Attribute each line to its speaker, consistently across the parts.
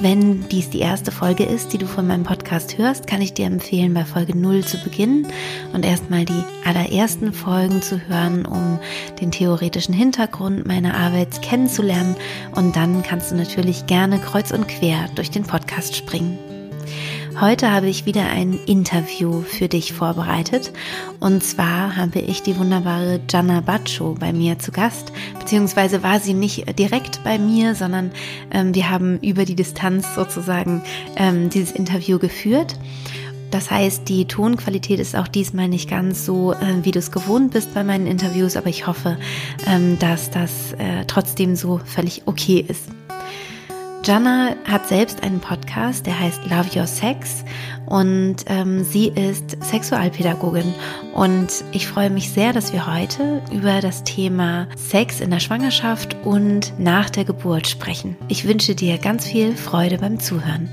Speaker 1: Wenn dies die erste Folge ist, die du von meinem Podcast hörst, kann ich dir empfehlen, bei Folge 0 zu beginnen und erstmal die allerersten Folgen zu hören, um den theoretischen Hintergrund meiner Arbeit kennenzulernen. Und dann kannst du natürlich gerne kreuz und quer durch den Podcast springen. Heute habe ich wieder ein Interview für dich vorbereitet. Und zwar habe ich die wunderbare Gianna Baccio bei mir zu Gast. Beziehungsweise war sie nicht direkt bei mir, sondern ähm, wir haben über die Distanz sozusagen ähm, dieses Interview geführt. Das heißt, die Tonqualität ist auch diesmal nicht ganz so, äh, wie du es gewohnt bist bei meinen Interviews, aber ich hoffe, ähm, dass das äh, trotzdem so völlig okay ist. Jana hat selbst einen Podcast, der heißt Love Your Sex und ähm, sie ist Sexualpädagogin und ich freue mich sehr, dass wir heute über das Thema Sex in der Schwangerschaft und nach der Geburt sprechen. Ich wünsche dir ganz viel Freude beim Zuhören.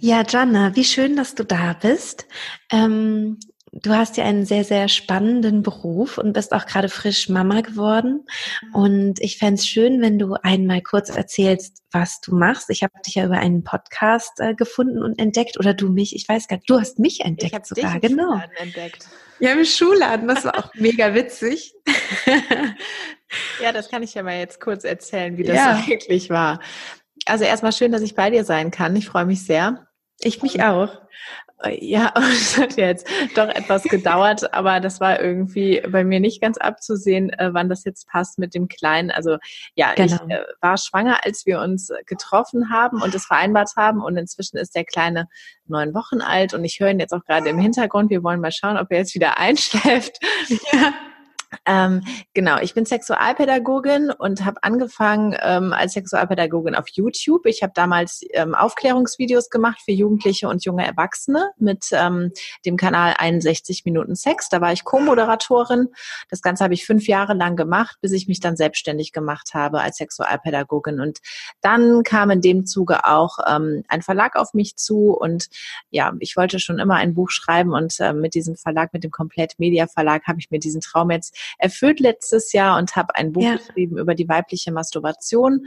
Speaker 1: Ja, Jana, wie schön, dass du da bist. Ähm, du hast ja einen sehr, sehr spannenden Beruf und bist auch gerade frisch Mama geworden. Und ich fände es schön, wenn du einmal kurz erzählst, was du machst. Ich habe dich ja über einen Podcast äh, gefunden und entdeckt oder du mich, ich weiß gar nicht, du hast mich entdeckt ich sogar, dich im genau. Schuhladen entdeckt. Ja, im Schuhladen, das war auch mega witzig.
Speaker 2: ja, das kann ich ja mal jetzt kurz erzählen, wie das ja. eigentlich war. Also erstmal schön, dass ich bei dir sein kann. Ich freue mich sehr.
Speaker 1: Ich mich auch.
Speaker 2: Ja, es hat jetzt doch etwas gedauert, aber das war irgendwie bei mir nicht ganz abzusehen, äh, wann das jetzt passt mit dem Kleinen. Also ja, genau. ich äh, war schwanger, als wir uns getroffen haben und es vereinbart haben und inzwischen ist der Kleine neun Wochen alt und ich höre ihn jetzt auch gerade im Hintergrund. Wir wollen mal schauen, ob er jetzt wieder einschläft. Ja. Ähm, genau, ich bin Sexualpädagogin und habe angefangen ähm, als Sexualpädagogin auf YouTube. Ich habe damals ähm, Aufklärungsvideos gemacht für Jugendliche und junge Erwachsene mit ähm, dem Kanal 61 Minuten Sex. Da war ich Co-Moderatorin. Das Ganze habe ich fünf Jahre lang gemacht, bis ich mich dann selbstständig gemacht habe als Sexualpädagogin. Und dann kam in dem Zuge auch ähm, ein Verlag auf mich zu und ja, ich wollte schon immer ein Buch schreiben und äh, mit diesem Verlag, mit dem Komplett Media Verlag, habe ich mir diesen Traum jetzt erfüllt letztes Jahr und habe ein Buch ja. geschrieben über die weibliche Masturbation.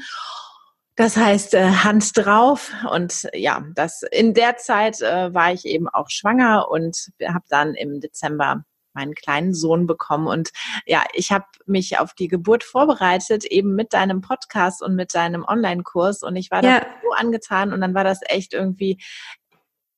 Speaker 2: Das heißt äh, Hand drauf und ja, das in der Zeit äh, war ich eben auch schwanger und habe dann im Dezember meinen kleinen Sohn bekommen und ja, ich habe mich auf die Geburt vorbereitet eben mit deinem Podcast und mit deinem Online-Kurs und ich war ja. da so angetan und dann war das echt irgendwie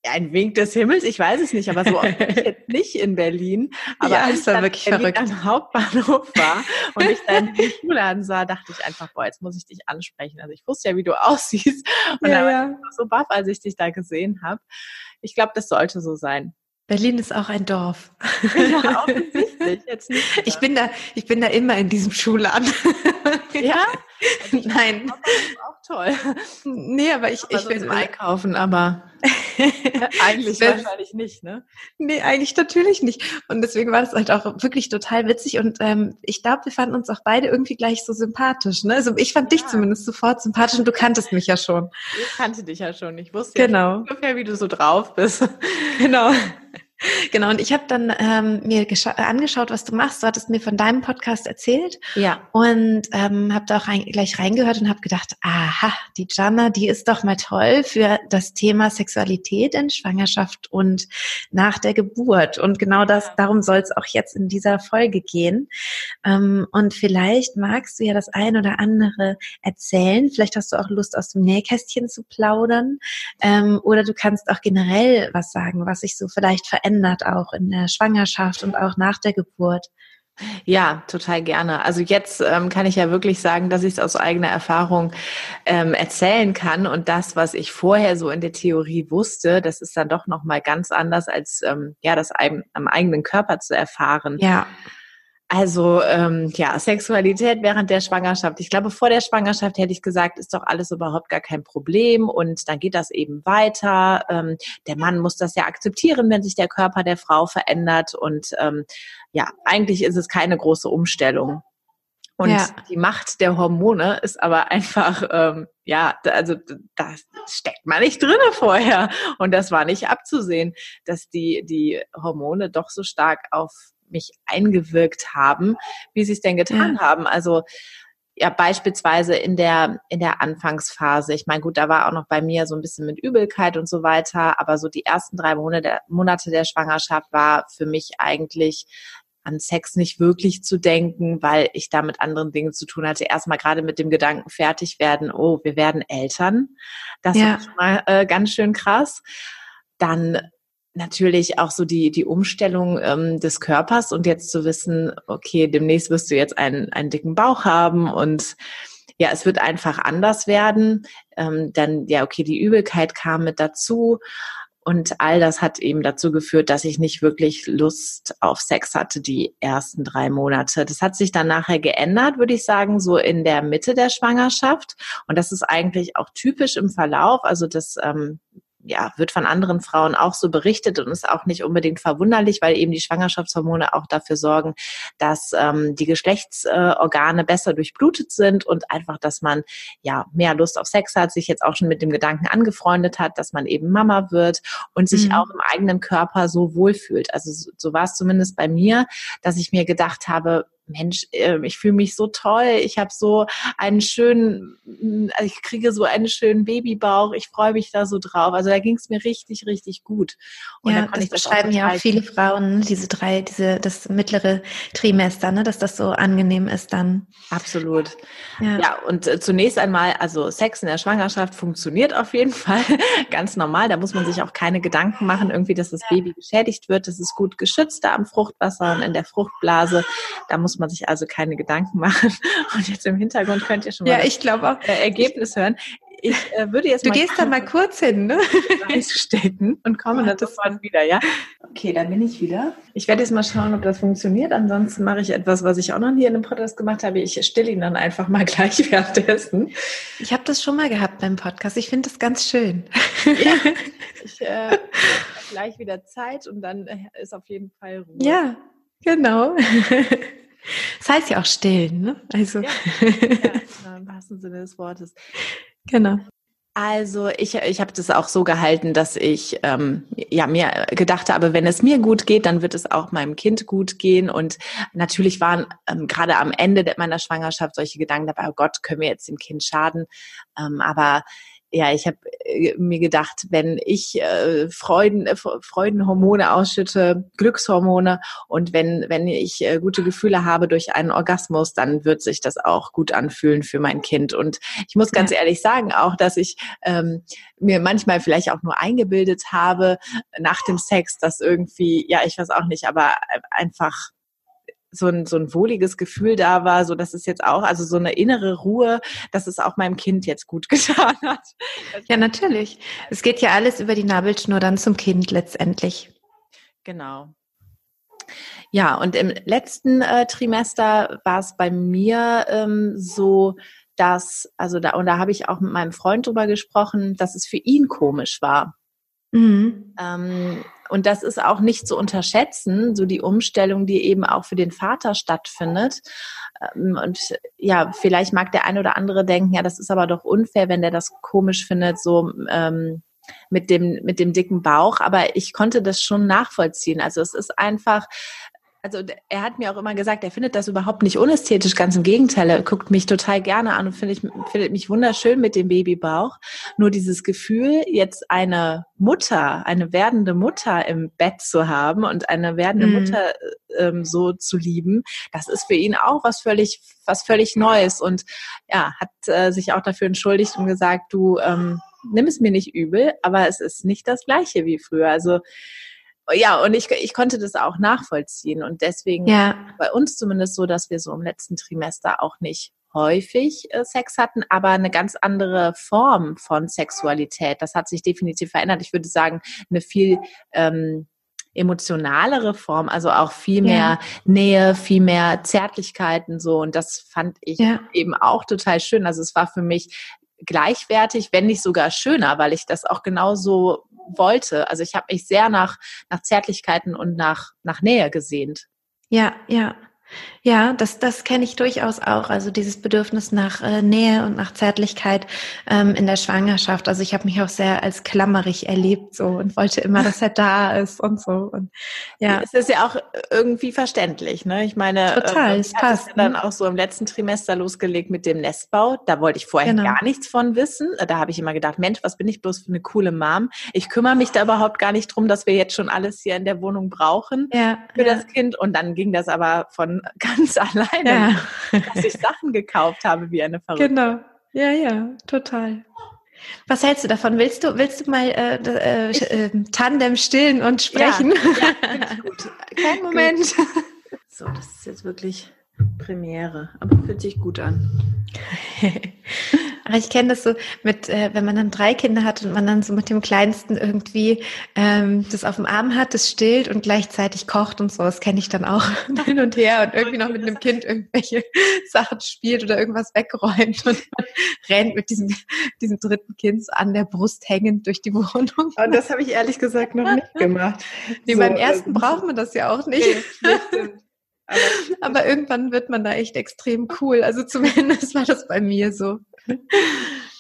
Speaker 2: ein Wink des Himmels, ich weiß es nicht, aber so oft ich jetzt nicht in Berlin. Aber ja, als
Speaker 1: war wirklich verrückt.
Speaker 2: am Hauptbahnhof war und ich dann in den Schuhladen sah, dachte ich einfach, boah, jetzt muss ich dich ansprechen. Also ich wusste ja, wie du aussiehst und ja, dann war ich so baff, als ich dich da gesehen habe. Ich glaube, das sollte so sein.
Speaker 1: Berlin ist auch ein Dorf. Ja, offensichtlich. Jetzt nicht ich bin da, ich bin da immer in diesem Schuhladen.
Speaker 2: Ja?
Speaker 1: Also Nein.
Speaker 2: Auch toll.
Speaker 1: Nee, aber ich, aber
Speaker 2: ich will einkaufen, aber eigentlich wahrscheinlich nicht, ne?
Speaker 1: Nee, eigentlich natürlich nicht. Und deswegen war das halt auch wirklich total witzig und ähm, ich glaube, wir fanden uns auch beide irgendwie gleich so sympathisch, ne? Also ich fand ja. dich zumindest sofort sympathisch und du kanntest mich ja schon.
Speaker 2: Ich kannte dich ja schon. Ich wusste
Speaker 1: genau.
Speaker 2: ja ungefähr, wie du so drauf bist.
Speaker 1: Genau. Genau, und ich habe dann ähm, mir angeschaut, was du machst. Du hattest mir von deinem Podcast erzählt.
Speaker 2: Ja.
Speaker 1: Und ähm, habe da auch rein, gleich reingehört und habe gedacht, aha, die Jana, die ist doch mal toll für das Thema Sexualität in Schwangerschaft und nach der Geburt. Und genau das, darum soll es auch jetzt in dieser Folge gehen. Ähm, und vielleicht magst du ja das ein oder andere erzählen. Vielleicht hast du auch Lust, aus dem Nähkästchen zu plaudern. Ähm, oder du kannst auch generell was sagen, was sich so vielleicht verändert verändert, auch in der Schwangerschaft und auch nach der Geburt?
Speaker 2: Ja, total gerne. Also jetzt ähm, kann ich ja wirklich sagen, dass ich es aus eigener Erfahrung ähm, erzählen kann und das, was ich vorher so in der Theorie wusste, das ist dann doch noch mal ganz anders als ähm, ja das am eigenen Körper zu erfahren.
Speaker 1: Ja.
Speaker 2: Also ähm, ja, Sexualität während der Schwangerschaft. Ich glaube, vor der Schwangerschaft hätte ich gesagt, ist doch alles überhaupt gar kein Problem und dann geht das eben weiter. Ähm, der Mann muss das ja akzeptieren, wenn sich der Körper der Frau verändert und ähm, ja, eigentlich ist es keine große Umstellung. Und ja. die Macht der Hormone ist aber einfach, ähm, ja, also da steckt man nicht drinne vorher. Und das war nicht abzusehen, dass die, die Hormone doch so stark auf mich eingewirkt haben, wie sie es denn getan ja. haben. Also ja beispielsweise in der in der Anfangsphase. Ich meine, gut, da war auch noch bei mir so ein bisschen mit Übelkeit und so weiter, aber so die ersten drei Monate, Monate der Schwangerschaft war für mich eigentlich an Sex nicht wirklich zu denken, weil ich da mit anderen Dingen zu tun hatte. Erstmal gerade mit dem Gedanken fertig werden, oh, wir werden Eltern. Das ja. ist mal äh, ganz schön krass. Dann natürlich auch so die, die Umstellung ähm, des Körpers und jetzt zu wissen, okay, demnächst wirst du jetzt einen, einen dicken Bauch haben und ja, es wird einfach anders werden. Ähm, dann, ja, okay, die Übelkeit kam mit dazu. Und all das hat eben dazu geführt, dass ich nicht wirklich Lust auf Sex hatte die ersten drei Monate. Das hat sich dann nachher geändert, würde ich sagen, so in der Mitte der Schwangerschaft. Und das ist eigentlich auch typisch im Verlauf. Also das ähm, ja, wird von anderen Frauen auch so berichtet und ist auch nicht unbedingt verwunderlich, weil eben die Schwangerschaftshormone auch dafür sorgen, dass ähm, die Geschlechtsorgane äh, besser durchblutet sind und einfach, dass man ja mehr Lust auf Sex hat, sich jetzt auch schon mit dem Gedanken angefreundet hat, dass man eben Mama wird und sich mhm. auch im eigenen Körper so wohlfühlt. Also so, so war es zumindest bei mir, dass ich mir gedacht habe, Mensch, ähm, ich fühle mich so toll, ich habe so einen schönen, mm, also ich kriege so einen schönen Babybauch, ich freue mich da so drauf. Also da ging es mir richtig, richtig gut.
Speaker 1: Und ja, das beschreiben das ja auch viele Frauen, diese drei, diese, das mittlere Trimester, ne, dass das so angenehm ist dann.
Speaker 2: Absolut. Ja, ja und äh, zunächst einmal, also Sex in der Schwangerschaft funktioniert auf jeden Fall ganz normal. Da muss man sich auch keine Gedanken machen, irgendwie, dass das Baby geschädigt wird. Das ist gut geschützt da am Fruchtwasser und in der Fruchtblase. Da muss muss man sich also keine Gedanken machen. Und jetzt im Hintergrund könnt ihr schon
Speaker 1: mal ja, ich das auch.
Speaker 2: Ergebnis hören. Ich äh, würde jetzt
Speaker 1: du mal gehst da mal kurz hin, ne?
Speaker 2: stecken und komme dann sofort wieder, ja? Okay, dann bin ich wieder. Ich werde jetzt mal schauen, ob das funktioniert. Ansonsten mache ich etwas, was ich auch noch nie in einem Podcast gemacht habe. Ich stille ihn dann einfach mal gleich währenddessen.
Speaker 1: Ich habe das schon mal gehabt beim Podcast. Ich finde das ganz schön.
Speaker 2: Ja, ich äh, gleich wieder Zeit und dann äh, ist auf jeden Fall Ruhe.
Speaker 1: Ja, genau. Das heißt ja auch stillen, ne? Also. Ja,
Speaker 2: ja im wahrsten Sinne des Wortes.
Speaker 1: Genau.
Speaker 2: Also ich, ich habe das auch so gehalten, dass ich ähm, ja mir gedacht habe, wenn es mir gut geht, dann wird es auch meinem Kind gut gehen. Und natürlich waren ähm, gerade am Ende meiner Schwangerschaft solche Gedanken dabei, oh Gott, können wir jetzt dem Kind schaden? Ähm, aber ja, ich habe äh, mir gedacht, wenn ich äh, Freuden, äh, Freudenhormone ausschütte, Glückshormone und wenn, wenn ich äh, gute Gefühle habe durch einen Orgasmus, dann wird sich das auch gut anfühlen für mein Kind. Und ich muss ganz ja. ehrlich sagen, auch, dass ich ähm, mir manchmal vielleicht auch nur eingebildet habe nach dem Sex, dass irgendwie, ja, ich weiß auch nicht, aber einfach so ein, so ein wohliges Gefühl da war, so dass es jetzt auch, also so eine innere Ruhe, dass es auch meinem Kind jetzt gut getan hat.
Speaker 1: Ja, natürlich. Es geht ja alles über die Nabelschnur dann zum Kind letztendlich.
Speaker 2: Genau. Ja, und im letzten äh, Trimester war es bei mir ähm, so, dass, also da, und da habe ich auch mit meinem Freund drüber gesprochen, dass es für ihn komisch war. Mhm. Ähm, und das ist auch nicht zu unterschätzen, so die Umstellung, die eben auch für den Vater stattfindet. Ähm, und ja, vielleicht mag der ein oder andere denken, ja, das ist aber doch unfair, wenn der das komisch findet, so ähm, mit dem mit dem dicken Bauch. Aber ich konnte das schon nachvollziehen. Also es ist einfach also er hat mir auch immer gesagt, er findet das überhaupt nicht unästhetisch, ganz im Gegenteil, er guckt mich total gerne an und findet, findet mich wunderschön mit dem Babybauch. Nur dieses Gefühl, jetzt eine Mutter, eine werdende Mutter im Bett zu haben und eine werdende mhm. Mutter ähm, so zu lieben, das ist für ihn auch was völlig, was völlig Neues und ja, hat äh, sich auch dafür entschuldigt und gesagt, du ähm, nimm es mir nicht übel, aber es ist nicht das gleiche wie früher. Also ja, und ich, ich konnte das auch nachvollziehen. Und deswegen ja. bei uns zumindest so, dass wir so im letzten Trimester auch nicht häufig äh, Sex hatten, aber eine ganz andere Form von Sexualität. Das hat sich definitiv verändert. Ich würde sagen, eine viel ähm, emotionalere Form, also auch viel mehr ja. Nähe, viel mehr Zärtlichkeiten so. Und das fand ich ja. eben auch total schön. Also es war für mich gleichwertig, wenn nicht sogar schöner, weil ich das auch genauso wollte. Also ich habe mich sehr nach, nach Zärtlichkeiten und nach, nach Nähe gesehnt.
Speaker 1: Ja, ja. Ja, das, das kenne ich durchaus auch. Also dieses Bedürfnis nach äh, Nähe und nach Zärtlichkeit ähm, in der Schwangerschaft. Also ich habe mich auch sehr als klammerig erlebt so und wollte immer, dass er da ist und so. Und
Speaker 2: ja, es ist ja auch irgendwie verständlich. Ne? Ich meine,
Speaker 1: total, äh, es passt.
Speaker 2: Ja dann ne? auch so im letzten Trimester losgelegt mit dem Nestbau. Da wollte ich vorher genau. gar nichts von wissen. Da habe ich immer gedacht, Mensch, was bin ich bloß für eine coole Mom? Ich kümmere mich da überhaupt gar nicht drum, dass wir jetzt schon alles hier in der Wohnung brauchen ja, für ja. das Kind. Und dann ging das aber von ganz alleine, ja. dass ich Sachen gekauft habe wie eine Verrückte.
Speaker 1: Genau. Ja, ja, total. Was hältst du davon? Willst du, willst du mal äh, äh, äh, Tandem stillen und sprechen? Ja, ja
Speaker 2: gut. Kein Moment. So, das ist jetzt wirklich Premiere, aber fühlt sich gut an.
Speaker 1: Aber ich kenne das so mit, äh, wenn man dann drei Kinder hat und man dann so mit dem Kleinsten irgendwie ähm, das auf dem Arm hat, das stillt und gleichzeitig kocht und so. Das kenne ich dann auch hin und her und irgendwie noch mit einem Kind irgendwelche Sachen spielt oder irgendwas wegräumt und rennt mit diesem, diesem dritten Kind an der Brust hängend durch die Wohnung.
Speaker 2: Und das habe ich ehrlich gesagt noch nicht gemacht.
Speaker 1: Nee, so, beim ersten äh, braucht man das ja auch nicht. Nee, aber, aber irgendwann wird man da echt extrem cool. Also zumindest war das bei mir so.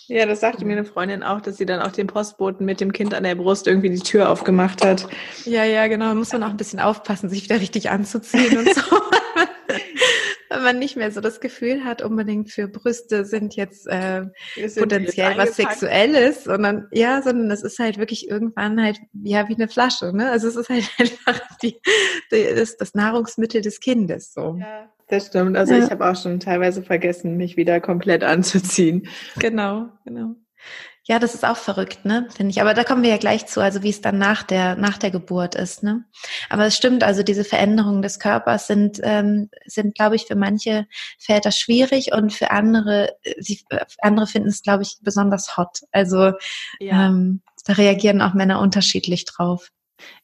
Speaker 2: Ja, das sagte mir eine Freundin auch, dass sie dann auch den Postboten mit dem Kind an der Brust irgendwie die Tür aufgemacht hat.
Speaker 1: Ja, ja, genau. Da muss man auch ein bisschen aufpassen, sich wieder richtig anzuziehen und so. Weil man nicht mehr so das Gefühl hat, unbedingt für Brüste sind jetzt äh, sind potenziell was Sexuelles, sondern ja, sondern es ist halt wirklich irgendwann halt ja wie eine Flasche, ne? Also es ist halt einfach die, die das, das Nahrungsmittel des Kindes so.
Speaker 2: Ja. Das stimmt. Also ja. ich habe auch schon teilweise vergessen, mich wieder komplett anzuziehen.
Speaker 1: Genau, genau. Ja, das ist auch verrückt, ne? Finde ich. Aber da kommen wir ja gleich zu, also wie es dann nach der nach der Geburt ist, ne? Aber es stimmt, also diese Veränderungen des Körpers sind ähm, sind, glaube ich, für manche Väter schwierig und für andere sie, andere finden es, glaube ich, besonders hot. Also ja. ähm, da reagieren auch Männer unterschiedlich drauf.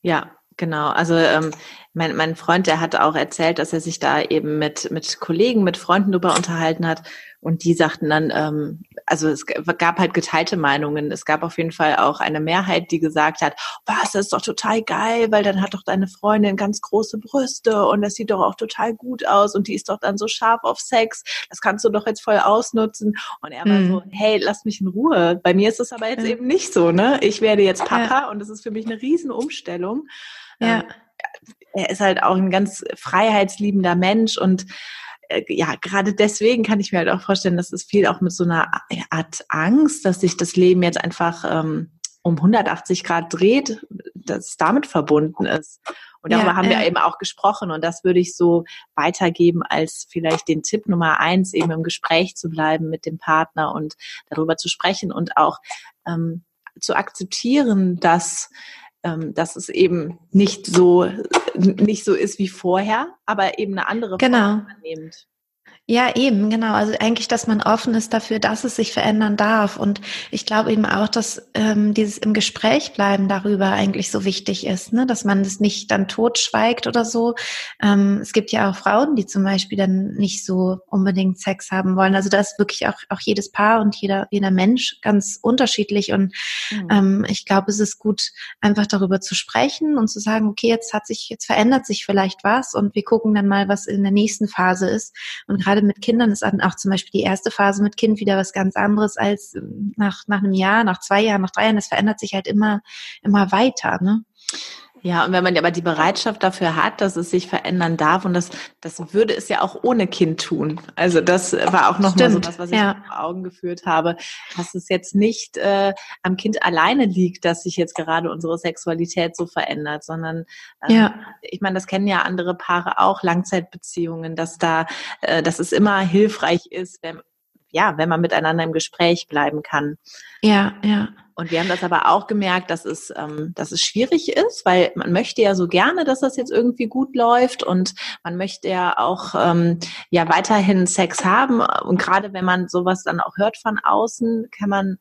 Speaker 2: Ja, Genau, also ähm, mein, mein Freund, der hat auch erzählt, dass er sich da eben mit, mit Kollegen, mit Freunden darüber unterhalten hat und die sagten dann, ähm, also es gab halt geteilte Meinungen. Es gab auf jeden Fall auch eine Mehrheit, die gesagt hat, was, das ist doch total geil, weil dann hat doch deine Freundin ganz große Brüste und das sieht doch auch total gut aus und die ist doch dann so scharf auf Sex, das kannst du doch jetzt voll ausnutzen. Und er war mhm. so, hey, lass mich in Ruhe. Bei mir ist es aber jetzt mhm. eben nicht so, ne? Ich werde jetzt Papa ja. und das ist für mich eine Riesenumstellung. Ja. Ähm, er ist halt auch ein ganz freiheitsliebender Mensch und äh, ja, gerade deswegen kann ich mir halt auch vorstellen, dass es viel auch mit so einer Art Angst, dass sich das Leben jetzt einfach ähm, um 180 Grad dreht, dass es damit verbunden ist. Und darüber ja, haben wir äh, eben auch gesprochen. Und das würde ich so weitergeben als vielleicht den Tipp Nummer eins, eben im Gespräch zu bleiben mit dem Partner und darüber zu sprechen und auch ähm, zu akzeptieren, dass ähm, dass es eben nicht so nicht so ist wie vorher, aber eben eine andere
Speaker 1: genau. Form annimmt. Ja, eben, genau. Also eigentlich, dass man offen ist dafür, dass es sich verändern darf. Und ich glaube eben auch, dass ähm, dieses im Gespräch bleiben darüber eigentlich so wichtig ist, ne? dass man das nicht dann totschweigt oder so. Ähm, es gibt ja auch Frauen, die zum Beispiel dann nicht so unbedingt Sex haben wollen. Also da ist wirklich auch, auch jedes Paar und jeder, jeder Mensch ganz unterschiedlich. Und mhm. ähm, ich glaube, es ist gut, einfach darüber zu sprechen und zu sagen, okay, jetzt hat sich, jetzt verändert sich vielleicht was und wir gucken dann mal, was in der nächsten Phase ist. Und gerade gerade mit Kindern ist auch zum Beispiel die erste Phase mit Kind wieder was ganz anderes als ähm, nach, nach einem Jahr, nach zwei Jahren, nach drei Jahren. Das verändert sich halt immer, immer weiter, ne?
Speaker 2: Ja, und wenn man aber die Bereitschaft dafür hat, dass es sich verändern darf, und das, das würde es ja auch ohne Kind tun. Also das war auch nochmal so das, was ich ja. vor Augen geführt habe, dass es jetzt nicht äh, am Kind alleine liegt, dass sich jetzt gerade unsere Sexualität so verändert, sondern ähm, ja. ich meine, das kennen ja andere Paare auch, Langzeitbeziehungen, dass da, äh, dass es immer hilfreich ist, wenn, ja, wenn man miteinander im Gespräch bleiben kann.
Speaker 1: Ja, ja.
Speaker 2: Und wir haben das aber auch gemerkt, dass es, ähm, dass es schwierig ist, weil man möchte ja so gerne, dass das jetzt irgendwie gut läuft und man möchte ja auch ähm, ja weiterhin Sex haben. Und gerade wenn man sowas dann auch hört von außen, kann man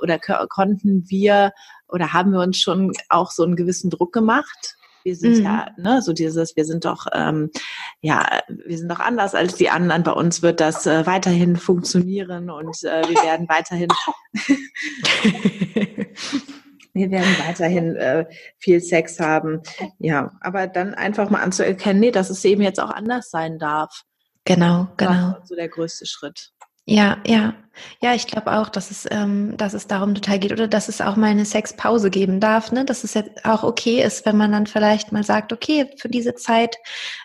Speaker 2: oder konnten wir oder haben wir uns schon auch so einen gewissen Druck gemacht, wir sind mhm. ja, ne, so dieses, wir sind doch, ähm, ja, wir sind doch anders als die anderen. Bei uns wird das äh, weiterhin funktionieren und äh, wir werden weiterhin Wir werden weiterhin äh, viel Sex haben. Ja, aber dann einfach mal anzuerkennen, nee, dass es eben jetzt auch anders sein darf.
Speaker 1: Genau, genau.
Speaker 2: Das ist so der größte Schritt.
Speaker 1: Ja, ja. Ja, ich glaube auch, dass es, ähm, dass es darum total geht oder dass es auch mal eine Sexpause geben darf, ne? Dass es jetzt auch okay ist, wenn man dann vielleicht mal sagt, okay, für diese Zeit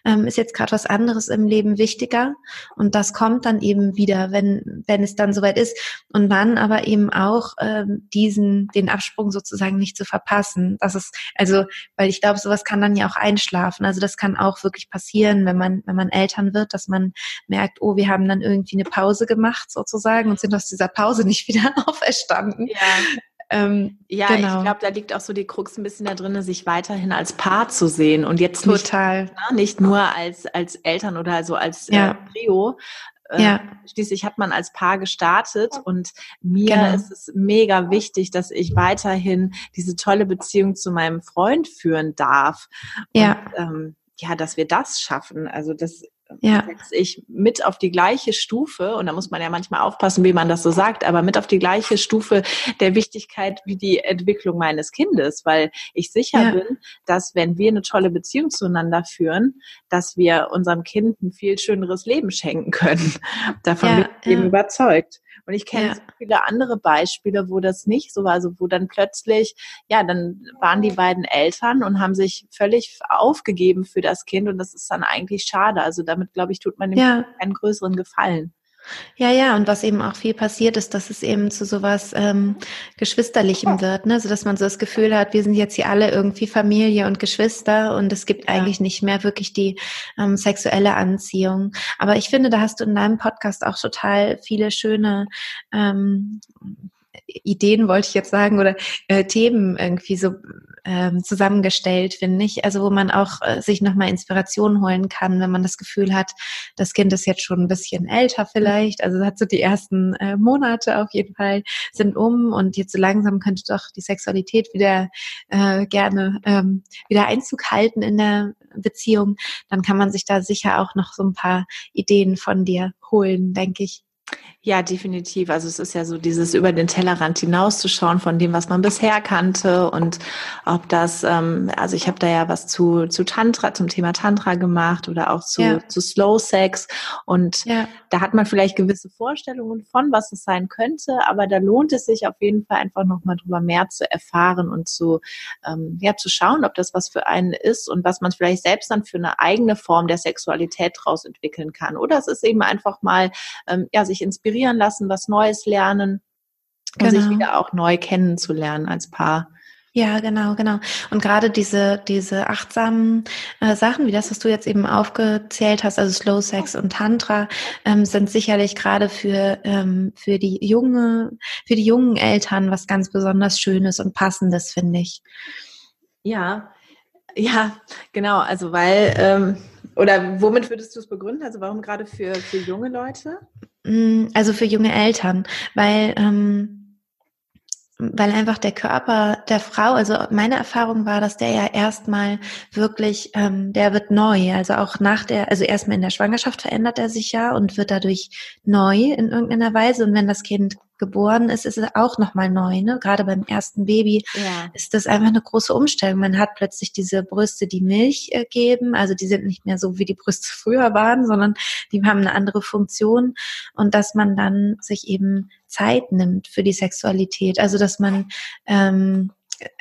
Speaker 1: ähm, ist jetzt gerade was anderes im Leben wichtiger und das kommt dann eben wieder, wenn wenn es dann soweit ist und dann aber eben auch ähm, diesen den Absprung sozusagen nicht zu verpassen. Das ist also, weil ich glaube, sowas kann dann ja auch einschlafen. Also das kann auch wirklich passieren, wenn man wenn man Eltern wird, dass man merkt, oh, wir haben dann irgendwie eine Pause gemacht sozusagen und sind aus dieser Pause nicht wieder auferstanden.
Speaker 2: Ja. Ähm, ja, genau. ich glaube, da liegt auch so die Krux ein bisschen da drin, sich weiterhin als Paar zu sehen und jetzt
Speaker 1: Total.
Speaker 2: Nicht, ne, nicht nur als, als Eltern oder so als äh, ja. äh, Trio. Äh, ja. Schließlich hat man als Paar gestartet und mir genau. ist es mega wichtig, dass ich weiterhin diese tolle Beziehung zu meinem Freund führen darf.
Speaker 1: Ja.
Speaker 2: Und, ähm, ja, dass wir das schaffen. Also das ja. setze ich mit auf die gleiche Stufe, und da muss man ja manchmal aufpassen, wie man das so sagt, aber mit auf die gleiche Stufe der Wichtigkeit wie die Entwicklung meines Kindes, weil ich sicher ja. bin, dass wenn wir eine tolle Beziehung zueinander führen, dass wir unserem Kind ein viel schöneres Leben schenken können. Davon ja, bin ich eben überzeugt. Und ich kenne ja. so viele andere Beispiele, wo das nicht so war, also wo dann plötzlich, ja, dann waren die beiden Eltern und haben sich völlig aufgegeben für das Kind und das ist dann eigentlich schade. Also damit, glaube ich, tut man dem ja. einen größeren Gefallen.
Speaker 1: Ja, ja, und was eben auch viel passiert ist, dass es eben zu sowas ähm, Geschwisterlichem wird, ne? so dass man so das Gefühl hat, wir sind jetzt hier alle irgendwie Familie und Geschwister und es gibt ja. eigentlich nicht mehr wirklich die ähm, sexuelle Anziehung. Aber ich finde, da hast du in deinem Podcast auch total viele schöne ähm, Ideen, wollte ich jetzt sagen, oder äh, Themen irgendwie so ähm, zusammengestellt, finde ich. Also wo man auch äh, sich nochmal Inspiration holen kann, wenn man das Gefühl hat, das Kind ist jetzt schon ein bisschen älter vielleicht. Also hat so die ersten äh, Monate auf jeden Fall sind um und jetzt so langsam könnte doch die Sexualität wieder äh, gerne ähm, wieder Einzug halten in der Beziehung. Dann kann man sich da sicher auch noch so ein paar Ideen von dir holen, denke ich.
Speaker 2: Ja, definitiv. Also es ist ja so dieses über den Tellerrand hinauszuschauen von dem, was man bisher kannte und ob das, ähm, also ich habe da ja was zu, zu Tantra, zum Thema Tantra gemacht oder auch zu, ja. zu Slow Sex und ja. da hat man vielleicht gewisse Vorstellungen von, was es sein könnte, aber da lohnt es sich auf jeden Fall einfach nochmal drüber mehr zu erfahren und zu, ähm, ja, zu schauen, ob das was für einen ist und was man vielleicht selbst dann für eine eigene Form der Sexualität draus entwickeln kann. Oder es ist eben einfach mal, ähm, ja, sich inspirieren inspirieren lassen, was Neues lernen und genau. sich wieder auch neu kennenzulernen als Paar.
Speaker 1: Ja, genau, genau. Und gerade diese, diese achtsamen äh, Sachen, wie das, was du jetzt eben aufgezählt hast, also Slow Sex und Tantra, ähm, sind sicherlich gerade für, ähm, für die junge, für die jungen Eltern was ganz besonders Schönes und Passendes, finde ich.
Speaker 2: Ja, ja, genau. Also weil, ähm, oder womit würdest du es begründen? Also warum gerade für, für junge Leute?
Speaker 1: Mm, also für junge Eltern, weil ähm, weil einfach der Körper der Frau, also meine Erfahrung war, dass der ja erstmal wirklich, ähm, der wird neu, also auch nach der, also erstmal in der Schwangerschaft verändert er sich ja und wird dadurch neu in irgendeiner Weise. Und wenn das Kind geboren ist, ist es auch nochmal neu. Ne? Gerade beim ersten Baby ja. ist das einfach eine große Umstellung. Man hat plötzlich diese Brüste, die Milch äh, geben. Also die sind nicht mehr so, wie die Brüste früher waren, sondern die haben eine andere Funktion. Und dass man dann sich eben Zeit nimmt für die Sexualität. Also dass man ähm,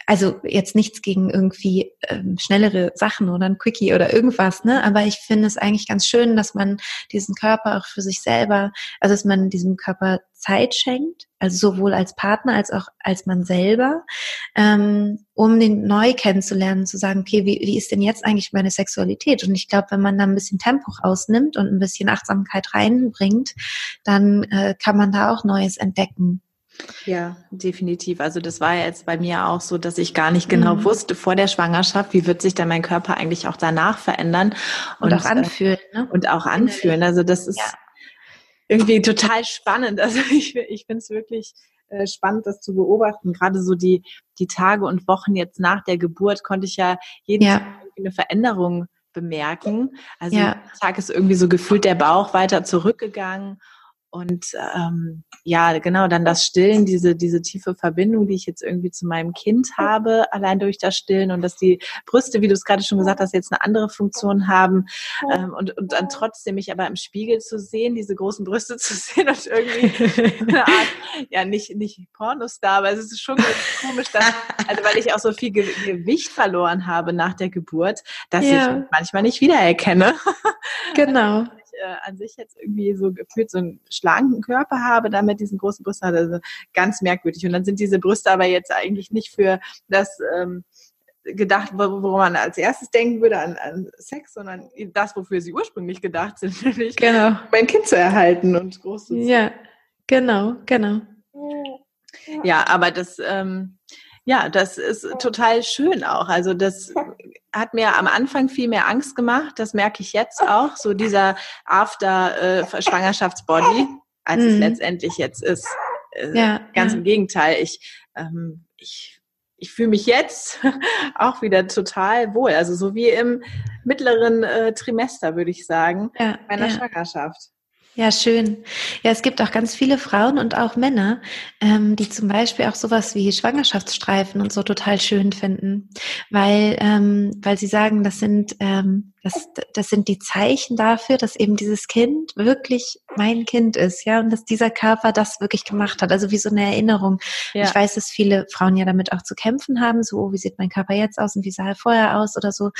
Speaker 1: also jetzt nichts gegen irgendwie ähm, schnellere Sachen oder ein Quickie oder irgendwas, ne? Aber ich finde es eigentlich ganz schön, dass man diesen Körper auch für sich selber, also dass man diesem Körper Zeit schenkt, also sowohl als Partner als auch als man selber, ähm, um den neu kennenzulernen, zu sagen, okay, wie, wie ist denn jetzt eigentlich meine Sexualität? Und ich glaube, wenn man da ein bisschen Tempo rausnimmt und ein bisschen Achtsamkeit reinbringt, dann äh, kann man da auch Neues entdecken.
Speaker 2: Ja, definitiv. Also das war ja jetzt bei mir auch so, dass ich gar nicht genau mhm. wusste vor der Schwangerschaft, wie wird sich denn mein Körper eigentlich auch danach verändern
Speaker 1: und, und auch anfühlen.
Speaker 2: Ne? Und auch anfühlen. Also das ist ja. Irgendwie total spannend. Also ich, ich finde es wirklich äh, spannend, das zu beobachten. Gerade so die, die Tage und Wochen jetzt nach der Geburt konnte ich ja jeden ja. Tag eine Veränderung bemerken. Also ja. Tag ist irgendwie so gefühlt der Bauch weiter zurückgegangen und ähm, ja, genau, dann das Stillen, diese, diese tiefe Verbindung, die ich jetzt irgendwie zu meinem Kind habe, allein durch das Stillen und dass die Brüste, wie du es gerade schon gesagt hast, jetzt eine andere Funktion haben ähm, und, und dann trotzdem mich aber im Spiegel zu sehen, diese großen Brüste zu sehen und irgendwie eine Art, ja, nicht, nicht Pornostar, aber es ist schon komisch, dass, also weil ich auch so viel Gewicht verloren habe nach der Geburt, dass ja. ich manchmal nicht wiedererkenne.
Speaker 1: Genau
Speaker 2: äh, an sich jetzt irgendwie so gefühlt so einen schlanken Körper habe, dann mit diesen großen Brüsten, also ganz merkwürdig. Und dann sind diese Brüste aber jetzt eigentlich nicht für das ähm, gedacht, woran man als erstes denken würde an, an Sex, sondern das, wofür sie ursprünglich gedacht sind, nämlich genau. mein Kind zu erhalten und groß zu
Speaker 1: sein. Ja, genau, genau.
Speaker 2: Ja, aber das ähm, ja, das ist total schön auch. Also das hat mir am Anfang viel mehr Angst gemacht. Das merke ich jetzt auch. So dieser After-Schwangerschaftsbody, äh, als mhm. es letztendlich jetzt ist. Äh, ja, ganz ja. im Gegenteil. Ich, ähm, ich, ich fühle mich jetzt auch wieder total wohl. Also so wie im mittleren äh, Trimester, würde ich sagen, ja, meiner Schwangerschaft.
Speaker 1: Ja, schön. Ja, es gibt auch ganz viele Frauen und auch Männer, ähm, die zum Beispiel auch sowas wie Schwangerschaftsstreifen und so total schön finden, weil, ähm, weil sie sagen, das sind ähm, das, das sind die Zeichen dafür, dass eben dieses Kind wirklich mein Kind ist, ja, und dass dieser Körper das wirklich gemacht hat. Also wie so eine Erinnerung. Ja. Ich weiß, dass viele Frauen ja damit auch zu kämpfen haben, so, oh, wie sieht mein Körper jetzt aus und wie sah er vorher aus oder so.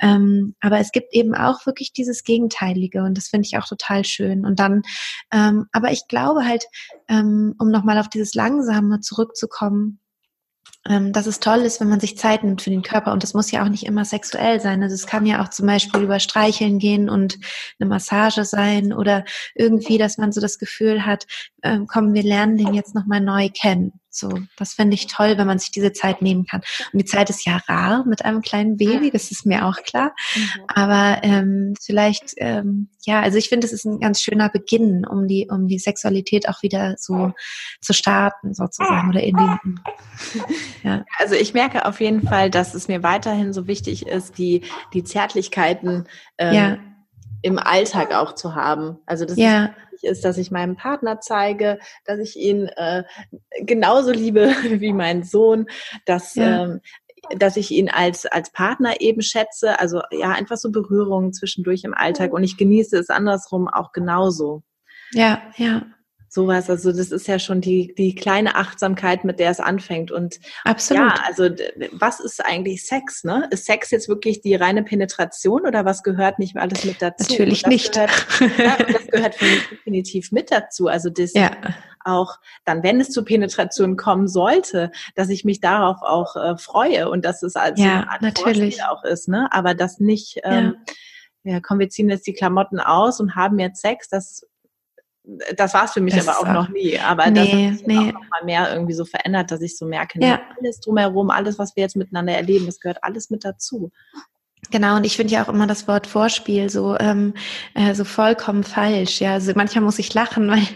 Speaker 1: Ähm, aber es gibt eben auch wirklich dieses Gegenteilige und das finde ich auch total schön. Und dann, ähm, aber ich glaube halt, ähm, um nochmal auf dieses Langsame zurückzukommen, ähm, dass es toll ist, wenn man sich Zeit nimmt für den Körper. Und das muss ja auch nicht immer sexuell sein. Also es kann ja auch zum Beispiel über Streicheln gehen und eine Massage sein oder irgendwie, dass man so das Gefühl hat, äh, komm, wir lernen den jetzt nochmal neu kennen. So, das fände ich toll, wenn man sich diese Zeit nehmen kann. Und die Zeit ist ja rar mit einem kleinen Baby, das ist mir auch klar. Mhm. Aber ähm, vielleicht, ähm, ja, also ich finde, es ist ein ganz schöner Beginn, um die, um die Sexualität auch wieder so zu starten, sozusagen, oder in den.
Speaker 2: Ja. Also ich merke auf jeden Fall, dass es mir weiterhin so wichtig ist, die, die Zärtlichkeiten ähm, ja. Im Alltag auch zu haben. Also das ja. ist ist, dass ich meinem Partner zeige, dass ich ihn äh, genauso liebe wie mein Sohn, dass ja. ähm, dass ich ihn als, als Partner eben schätze. Also ja, einfach so Berührungen zwischendurch im Alltag und ich genieße es andersrum auch genauso.
Speaker 1: Ja, ja
Speaker 2: sowas. Also das ist ja schon die, die kleine Achtsamkeit, mit der es anfängt. Und
Speaker 1: Absolut.
Speaker 2: ja, also was ist eigentlich Sex? Ne? Ist Sex jetzt wirklich die reine Penetration oder was gehört nicht alles mit dazu?
Speaker 1: Natürlich nicht.
Speaker 2: Gehört, ja, das gehört definitiv mit dazu. Also das ja. auch dann, wenn es zur Penetration kommen sollte, dass ich mich darauf auch äh, freue und dass es als
Speaker 1: ja, natürlich.
Speaker 2: auch ist, ne? Aber das nicht, ähm, ja. ja, komm, wir ziehen jetzt die Klamotten aus und haben jetzt Sex, das das war es für mich das aber auch, noch nie. Aber nee, das hat sich nee. auch noch mal mehr irgendwie so verändert, dass ich so merke, ja. alles drumherum, alles, was wir jetzt miteinander erleben, das gehört alles mit dazu.
Speaker 1: Genau, und ich finde ja auch immer das Wort Vorspiel so, ähm, äh, so vollkommen falsch. Ja, also manchmal muss ich lachen, weil,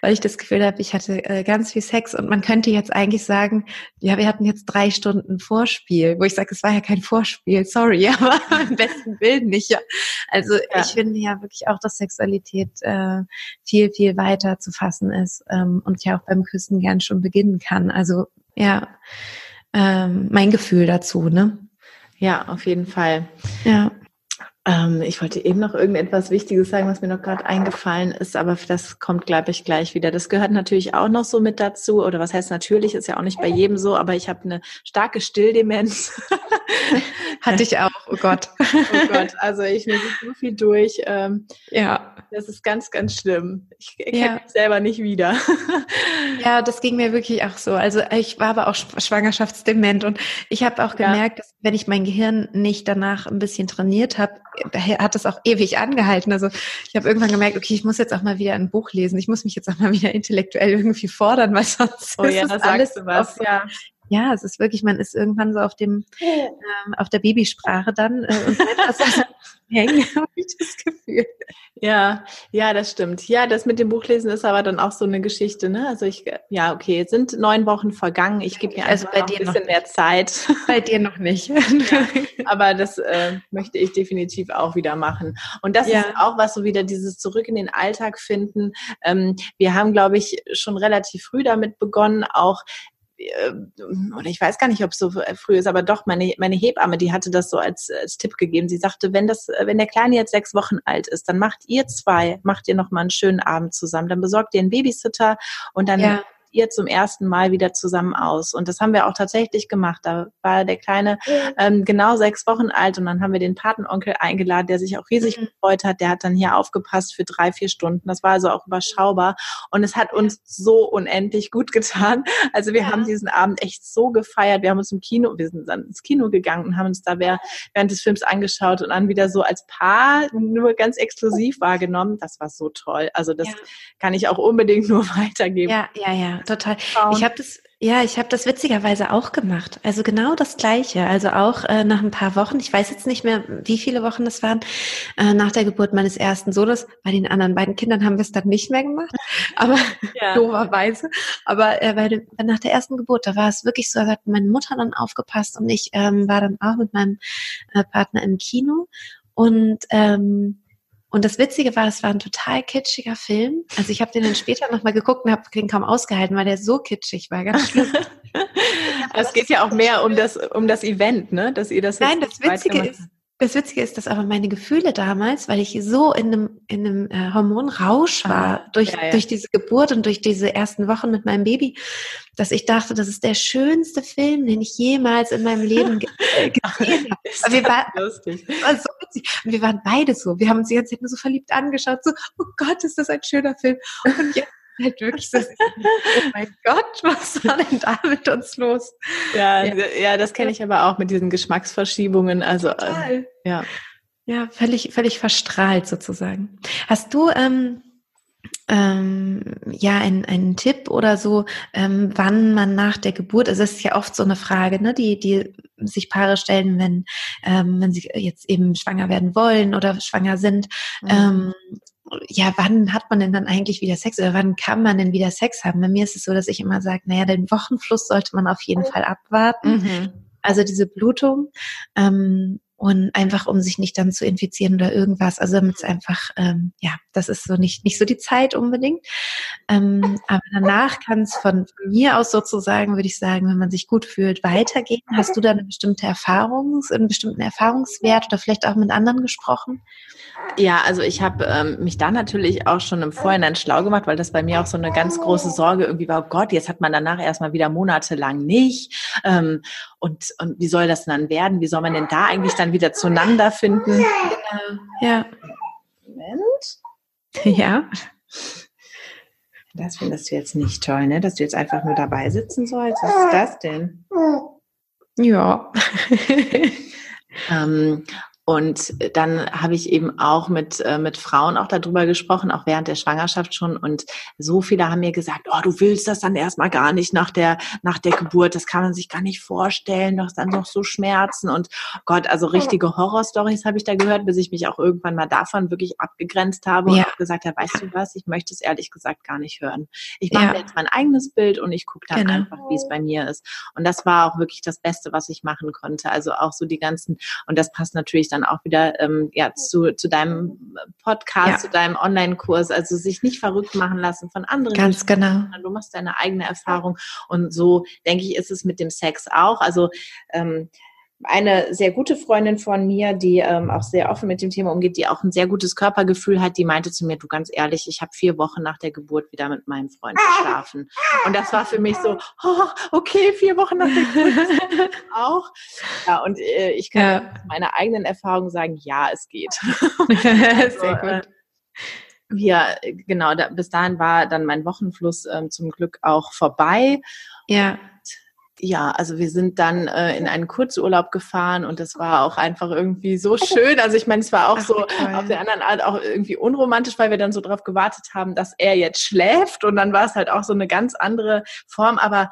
Speaker 1: weil ich das Gefühl habe, ich hatte äh, ganz viel Sex und man könnte jetzt eigentlich sagen, ja, wir hatten jetzt drei Stunden Vorspiel, wo ich sage, es war ja kein Vorspiel, sorry, aber im besten Bild nicht. Ja. Also ja. ich finde ja wirklich auch, dass Sexualität äh, viel, viel weiter zu fassen ist ähm, und ja auch beim Küssen gern schon beginnen kann. Also ja, ähm, mein Gefühl dazu, ne?
Speaker 2: Ja, auf jeden Fall.
Speaker 1: Ja.
Speaker 2: Ähm, ich wollte eben noch irgendetwas Wichtiges sagen, was mir noch gerade eingefallen ist, aber das kommt, glaube ich, gleich wieder. Das gehört natürlich auch noch so mit dazu. Oder was heißt natürlich, ist ja auch nicht bei jedem so, aber ich habe eine starke Stilldemenz.
Speaker 1: Hatte ich auch, oh Gott.
Speaker 2: oh Gott, also ich nehme so viel durch. Ähm, ja. Das ist ganz, ganz schlimm. Ich, ich ja. mich selber nicht wieder.
Speaker 1: ja, das ging mir wirklich auch so. Also ich war aber auch schwangerschaftsdement und ich habe auch gemerkt, ja. dass wenn ich mein Gehirn nicht danach ein bisschen trainiert habe, hat das auch ewig angehalten. Also ich habe irgendwann gemerkt, okay, ich muss jetzt auch mal wieder ein Buch lesen. Ich muss mich jetzt auch mal wieder intellektuell irgendwie fordern, weil sonst
Speaker 2: oh, ja, ist alles was.
Speaker 1: Ja. Ja, es ist wirklich, man ist irgendwann so auf dem ähm, auf der Babysprache dann äh, und etwas,
Speaker 2: hängen, habe ich das Gefühl. Ja, ja, das stimmt. Ja, das mit dem Buchlesen ist aber dann auch so eine Geschichte, ne? Also ich, ja, okay, jetzt sind neun Wochen vergangen. Ich gebe mir also bei dir ein bisschen mehr Zeit.
Speaker 1: Bei dir noch nicht. Ja,
Speaker 2: aber das äh, möchte ich definitiv auch wieder machen. Und das ja. ist auch was so wieder dieses Zurück in den Alltag finden. Ähm, wir haben, glaube ich, schon relativ früh damit begonnen, auch oder ich weiß gar nicht, ob es so früh ist, aber doch, meine, meine Hebamme, die hatte das so als, als Tipp gegeben. Sie sagte, wenn das, wenn der Kleine jetzt sechs Wochen alt ist, dann macht ihr zwei, macht ihr noch mal einen schönen Abend zusammen. Dann besorgt ihr einen Babysitter und dann ja ihr zum ersten Mal wieder zusammen aus. Und das haben wir auch tatsächlich gemacht. Da war der Kleine ähm, genau sechs Wochen alt und dann haben wir den Patenonkel eingeladen, der sich auch riesig mhm. gefreut hat. Der hat dann hier aufgepasst für drei, vier Stunden. Das war also auch überschaubar. Und es hat uns so unendlich gut getan. Also wir ja. haben diesen Abend echt so gefeiert. Wir haben uns im Kino, wir sind dann ins Kino gegangen und haben uns da während des Films angeschaut und dann wieder so als Paar nur ganz exklusiv wahrgenommen. Das war so toll. Also das ja. kann ich auch unbedingt nur weitergeben.
Speaker 1: Ja, ja, ja total. Ich habe das, ja, ich habe das witzigerweise auch gemacht. Also genau das Gleiche. Also auch äh, nach ein paar Wochen. Ich weiß jetzt nicht mehr, wie viele Wochen das waren äh, nach der Geburt meines ersten Sohnes. Bei den anderen beiden Kindern haben wir es dann nicht mehr gemacht, aber ja. doberweise. Aber äh, bei dem, nach der ersten Geburt, da war es wirklich so, da hat meine Mutter dann aufgepasst und ich ähm, war dann auch mit meinem äh, Partner im Kino und ähm, und das Witzige war, es war ein total kitschiger Film. Also ich habe den dann später nochmal geguckt und habe den kaum ausgehalten, weil der so kitschig war. Ganz schlimm.
Speaker 2: es geht ja auch mehr um das, um das Event, ne? Dass ihr das
Speaker 1: Nein, das Witzige ist, das Witzige ist, dass aber meine Gefühle damals, weil ich so in einem, in einem äh, Hormonrausch war, ah, durch, ja, ja. durch diese Geburt und durch diese ersten Wochen mit meinem Baby, dass ich dachte, das ist der schönste Film, den ich jemals in meinem Leben ge äh, gesehen habe. Wir waren, lustig. War so witzig. Und wir waren beide so. Wir haben uns die ganze Zeit nur so verliebt angeschaut, so, oh Gott, ist das ein schöner Film. Und jetzt halt wirklich so, oh mein Gott, was war denn da mit uns los?
Speaker 2: Ja, ja, ja das kenne ich aber auch mit diesen Geschmacksverschiebungen. Also äh, ja.
Speaker 1: Ja, völlig, völlig verstrahlt sozusagen. Hast du ähm, ähm, ja einen, einen Tipp oder so, ähm, wann man nach der Geburt, also es ist ja oft so eine Frage, ne, die, die sich Paare stellen, wenn, ähm, wenn sie jetzt eben schwanger werden wollen oder schwanger sind. Mhm. Ähm, ja, wann hat man denn dann eigentlich wieder Sex oder wann kann man denn wieder Sex haben? Bei mir ist es so, dass ich immer sage, naja, den Wochenfluss sollte man auf jeden Fall abwarten. Mhm. Also diese Blutung. Ähm, und einfach um sich nicht dann zu infizieren oder irgendwas. Also damit es einfach, ähm, ja, das ist so nicht, nicht so die Zeit unbedingt. Ähm, aber danach kann es von, von mir aus sozusagen, würde ich sagen, wenn man sich gut fühlt, weitergehen. Hast du da eine bestimmte Erfahrung, einen bestimmten Erfahrungswert oder vielleicht auch mit anderen gesprochen?
Speaker 2: Ja, also ich habe ähm, mich da natürlich auch schon im Vorhinein schlau gemacht, weil das bei mir auch so eine ganz große Sorge irgendwie war, oh Gott, jetzt hat man danach erstmal wieder monatelang nicht. Ähm, und, und wie soll das dann werden? Wie soll man denn da eigentlich dann wieder zueinander finden? Genau.
Speaker 1: Ja. Moment. Ja.
Speaker 2: Das findest du jetzt nicht toll, ne? Dass du jetzt einfach nur dabei sitzen sollst. Was ist das denn?
Speaker 1: Ja.
Speaker 2: ähm, und dann habe ich eben auch mit, äh, mit Frauen auch darüber gesprochen, auch während der Schwangerschaft schon. Und so viele haben mir gesagt, oh, du willst das dann erstmal gar nicht nach der, nach der Geburt. Das kann man sich gar nicht vorstellen. Du hast dann noch so Schmerzen. Und Gott, also richtige Horrorstories habe ich da gehört, bis ich mich auch irgendwann mal davon wirklich abgegrenzt habe ja. und gesagt habe, weißt du was, ich möchte es ehrlich gesagt gar nicht hören. Ich mache ja. mir jetzt mein eigenes Bild und ich gucke dann genau. einfach, wie es bei mir ist. Und das war auch wirklich das Beste, was ich machen konnte. Also auch so die ganzen, und das passt natürlich dann dann auch wieder ähm, ja, zu, zu deinem Podcast, ja. zu deinem Online-Kurs. Also sich nicht verrückt machen lassen von anderen.
Speaker 1: Ganz genau.
Speaker 2: Du machst deine eigene Erfahrung. Und so, denke ich, ist es mit dem Sex auch. Also ähm, eine sehr gute Freundin von mir, die ähm, auch sehr offen mit dem Thema umgeht, die auch ein sehr gutes Körpergefühl hat, die meinte zu mir, du ganz ehrlich, ich habe vier Wochen nach der Geburt wieder mit meinem Freund geschlafen. Und das war für mich so, oh, okay, vier Wochen nach der Geburt auch. Ja, und äh, ich kann ja. meine eigenen Erfahrungen sagen, ja, es geht. also, sehr gut. Äh, ja, genau, da, bis dahin war dann mein Wochenfluss ähm, zum Glück auch vorbei.
Speaker 1: Ja
Speaker 2: ja, also wir sind dann äh, in einen Kurzurlaub gefahren und das war auch einfach irgendwie so schön. Also ich meine, es war auch Ach, so auf der anderen Art auch irgendwie unromantisch, weil wir dann so drauf gewartet haben, dass er jetzt schläft und dann war es halt auch so eine ganz andere Form. Aber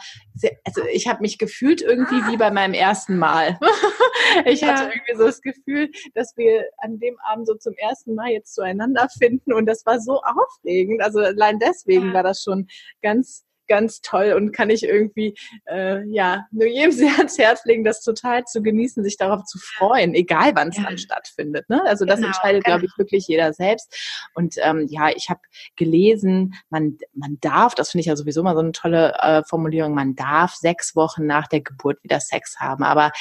Speaker 2: also ich habe mich gefühlt irgendwie wie bei meinem ersten Mal. ich ja. hatte irgendwie so das Gefühl, dass wir an dem Abend so zum ersten Mal jetzt zueinander finden und das war so aufregend. Also allein deswegen ja. war das schon ganz ganz toll und kann ich irgendwie äh, ja nur jedem sehr ans Herz legen, das total zu genießen, sich darauf zu freuen, egal wann es ja. dann stattfindet. Ne? Also das genau, entscheidet, genau. glaube ich, wirklich jeder selbst. Und ähm, ja, ich habe gelesen, man man darf, das finde ich ja sowieso mal so eine tolle äh, Formulierung, man darf sechs Wochen nach der Geburt wieder Sex haben, aber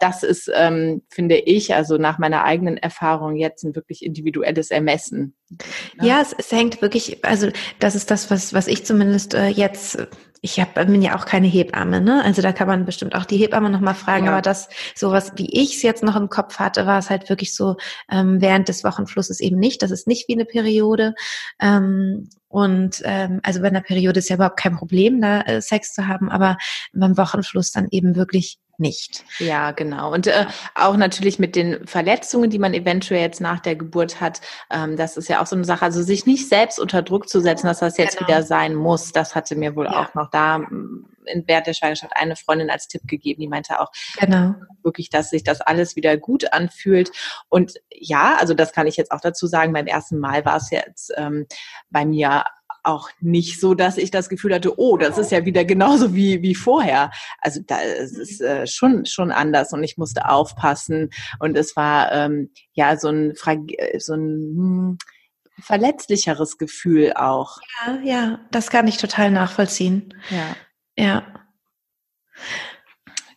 Speaker 2: das ist, ähm, finde ich, also nach meiner eigenen Erfahrung jetzt ein wirklich individuelles Ermessen.
Speaker 1: Ne? Ja, es, es hängt wirklich, also das ist das, was, was ich zumindest äh, jetzt, ich hab, bin ja auch keine Hebamme, ne? Also da kann man bestimmt auch die Hebamme nochmal fragen, ja. aber das, sowas wie ich es jetzt noch im Kopf hatte, war es halt wirklich so, ähm, während des Wochenflusses eben nicht. Das ist nicht wie eine Periode. Ähm, und ähm, also bei einer Periode ist ja überhaupt kein Problem, da äh, Sex zu haben, aber beim Wochenfluss dann eben wirklich nicht.
Speaker 2: Ja, genau. Und äh, auch natürlich mit den Verletzungen, die man eventuell jetzt nach der Geburt hat, ähm, das ist ja auch so eine Sache. Also sich nicht selbst unter Druck zu setzen, dass das jetzt genau. wieder sein muss, das hatte mir wohl ja. auch noch da mm, in während der Schwangerschaft eine Freundin als Tipp gegeben, die meinte auch genau. wirklich, dass sich das alles wieder gut anfühlt. Und ja, also das kann ich jetzt auch dazu sagen, beim ersten Mal war es jetzt ähm, bei mir auch nicht so, dass ich das Gefühl hatte, oh, das ist ja wieder genauso wie, wie vorher. Also da ist es äh, schon, schon anders und ich musste aufpassen und es war ähm, ja so ein, äh, so ein hm, verletzlicheres Gefühl auch.
Speaker 1: Ja, ja, das kann ich total nachvollziehen.
Speaker 2: Ja.
Speaker 1: Ja.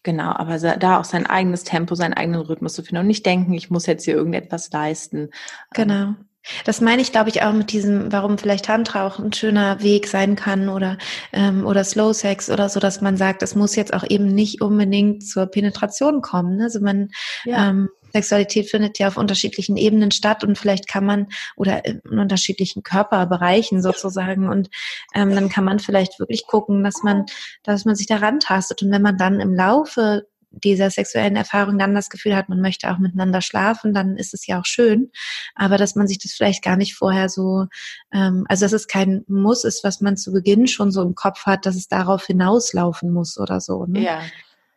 Speaker 2: Genau, aber da auch sein eigenes Tempo, seinen eigenen Rhythmus zu finden und nicht denken, ich muss jetzt hier irgendetwas leisten.
Speaker 1: Genau. Das meine ich, glaube ich, auch mit diesem, warum vielleicht Tantra auch ein schöner Weg sein kann oder, ähm, oder Slow Sex oder so, dass man sagt, es muss jetzt auch eben nicht unbedingt zur Penetration kommen. Ne? Also man, ja. ähm, Sexualität findet ja auf unterschiedlichen Ebenen statt und vielleicht kann man oder in unterschiedlichen Körperbereichen sozusagen und ähm, dann kann man vielleicht wirklich gucken, dass man, dass man sich daran tastet und wenn man dann im Laufe dieser sexuellen Erfahrung dann das Gefühl hat, man möchte auch miteinander schlafen, dann ist es ja auch schön. Aber dass man sich das vielleicht gar nicht vorher so, ähm, also dass es kein Muss ist, was man zu Beginn schon so im Kopf hat, dass es darauf hinauslaufen muss oder so. Ne?
Speaker 2: Ja.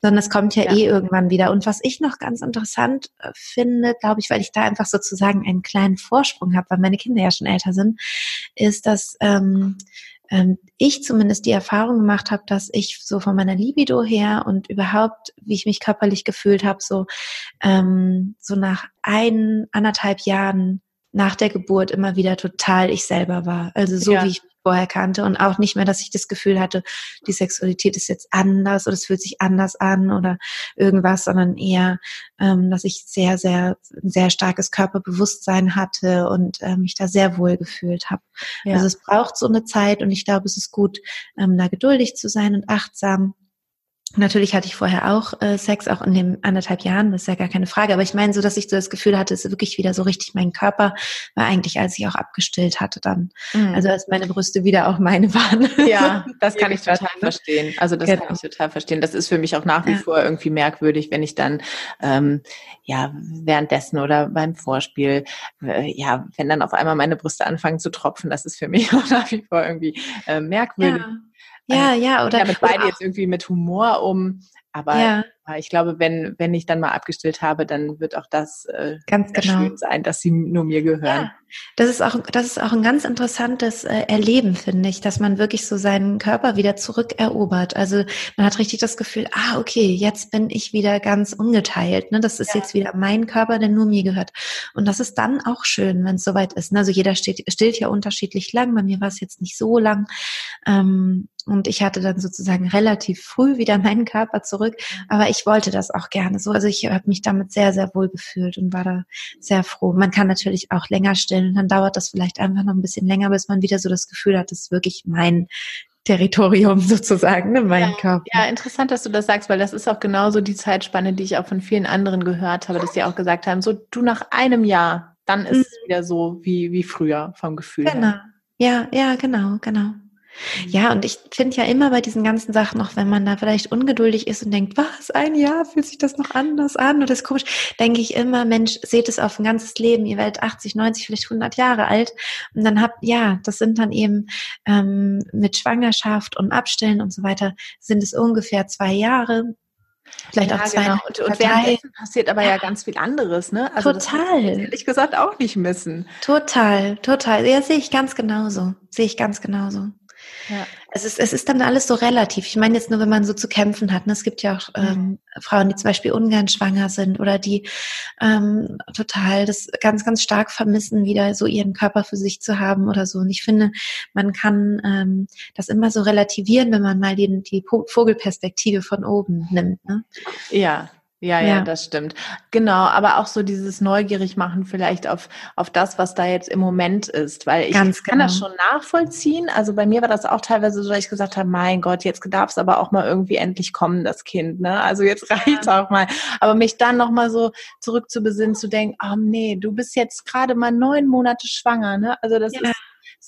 Speaker 1: Sondern es kommt ja, ja, eh irgendwann wieder. Und was ich noch ganz interessant äh, finde, glaube ich, weil ich da einfach sozusagen einen kleinen Vorsprung habe, weil meine Kinder ja schon älter sind, ist, dass ähm, ähm, ich zumindest die Erfahrung gemacht habe, dass ich so von meiner Libido her und überhaupt, wie ich mich körperlich gefühlt habe, so, ähm, so nach ein, anderthalb Jahren nach der Geburt immer wieder total ich selber war. Also so ja. wie ich vorher kannte und auch nicht mehr, dass ich das Gefühl hatte, die Sexualität ist jetzt anders oder es fühlt sich anders an oder irgendwas, sondern eher, ähm, dass ich sehr, sehr, sehr starkes Körperbewusstsein hatte und äh, mich da sehr wohl gefühlt habe. Ja. Also es braucht so eine Zeit und ich glaube, es ist gut, ähm, da geduldig zu sein und achtsam Natürlich hatte ich vorher auch äh, Sex, auch in den anderthalb Jahren, das ist ja gar keine Frage. Aber ich meine so, dass ich so das Gefühl hatte, es ist wirklich wieder so richtig mein Körper war eigentlich, als ich auch abgestillt hatte dann. Mhm. Also als meine Brüste wieder auch meine waren.
Speaker 2: Ja, das kann ich total verstehen. Also das genau. kann ich total verstehen. Das ist für mich auch nach wie ja. vor irgendwie merkwürdig, wenn ich dann ähm, ja währenddessen oder beim Vorspiel, äh, ja, wenn dann auf einmal meine Brüste anfangen zu tropfen, das ist für mich auch nach wie vor irgendwie äh, merkwürdig.
Speaker 1: Ja. Ja, also, ja, oder.
Speaker 2: Damit beide jetzt irgendwie mit Humor um, aber ja. ich glaube, wenn, wenn ich dann mal abgestillt habe, dann wird auch das äh,
Speaker 1: ganz genau.
Speaker 2: schön sein, dass sie nur mir gehören. Ja.
Speaker 1: Das ist auch, das ist auch ein ganz interessantes äh, Erleben, finde ich, dass man wirklich so seinen Körper wieder zurückerobert. Also man hat richtig das Gefühl, ah, okay, jetzt bin ich wieder ganz ungeteilt. Ne? Das ist ja. jetzt wieder mein Körper, der nur mir gehört. Und das ist dann auch schön, wenn es soweit ist. Ne? Also jeder steht, stillt ja unterschiedlich lang. Bei mir war es jetzt nicht so lang. Ähm, und ich hatte dann sozusagen relativ früh wieder meinen Körper zurück. Aber ich wollte das auch gerne so. Also ich habe mich damit sehr, sehr wohl gefühlt und war da sehr froh. Man kann natürlich auch länger stillen und dann dauert das vielleicht einfach noch ein bisschen länger, bis man wieder so das Gefühl hat, das ist wirklich mein Territorium sozusagen, ne, mein
Speaker 2: ja,
Speaker 1: Körper.
Speaker 2: Ja, interessant, dass du das sagst, weil das ist auch genauso die Zeitspanne, die ich auch von vielen anderen gehört habe, dass sie auch gesagt haben, so du nach einem Jahr, dann ist mhm. es wieder so wie, wie früher vom Gefühl
Speaker 1: genau.
Speaker 2: her.
Speaker 1: Ja, ja, genau, genau. Ja, und ich finde ja immer bei diesen ganzen Sachen, auch wenn man da vielleicht ungeduldig ist und denkt, was, ein Jahr, fühlt sich das noch anders an oder ist komisch, denke ich immer, Mensch, seht es auf ein ganzes Leben, ihr werdet 80, 90, vielleicht 100 Jahre alt und dann habt, ja, das sind dann eben ähm, mit Schwangerschaft und Abstillen und so weiter, sind es ungefähr zwei Jahre,
Speaker 2: Vielleicht ja, auch zwei. Genau. Und, und währenddessen passiert aber ja ganz viel anderes, ne?
Speaker 1: Also total.
Speaker 2: Ehrlich gesagt auch nicht missen.
Speaker 1: Total, total. Ja, sehe ich ganz genauso. Sehe ich ganz genauso. Ja. Es, ist, es ist dann alles so relativ. Ich meine jetzt nur, wenn man so zu kämpfen hat. Ne? Es gibt ja auch ähm, Frauen, die zum Beispiel ungern schwanger sind oder die ähm, total das ganz, ganz stark vermissen, wieder so ihren Körper für sich zu haben oder so. Und ich finde, man kann ähm, das immer so relativieren, wenn man mal die, die Vogelperspektive von oben nimmt. Ne?
Speaker 2: Ja, ja, ja, ja, das stimmt. Genau, aber auch so dieses neugierig machen vielleicht auf, auf das, was da jetzt im Moment ist, weil ich Ganz kann genau. das schon nachvollziehen. Also bei mir war das auch teilweise so, dass ich gesagt habe, mein Gott, jetzt darf es aber auch mal irgendwie endlich kommen, das Kind, ne? Also jetzt reicht ja. auch mal. Aber mich dann nochmal so zurück zu besinnen, zu denken, oh nee, du bist jetzt gerade mal neun Monate schwanger, ne? Also das ja. ist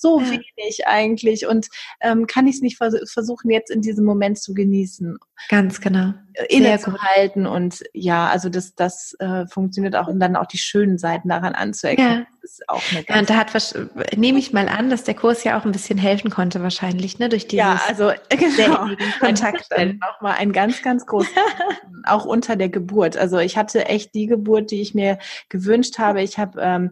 Speaker 2: so ja. wenig eigentlich und ähm, kann ich es nicht vers versuchen, jetzt in diesem Moment zu genießen.
Speaker 1: Ganz genau.
Speaker 2: Äh, innezuhalten und ja, also das, das äh, funktioniert auch und dann auch die schönen Seiten daran anzuerkennen. Ja.
Speaker 1: Ist auch eine ja, und da hat nehme ich mal an, dass der Kurs ja auch ein bisschen helfen konnte wahrscheinlich, ne, durch dieses
Speaker 2: ja, also genau. Kontakt. Auch mal ein ganz, ganz großes, auch unter der Geburt. Also ich hatte echt die Geburt, die ich mir gewünscht habe. Ich habe ähm,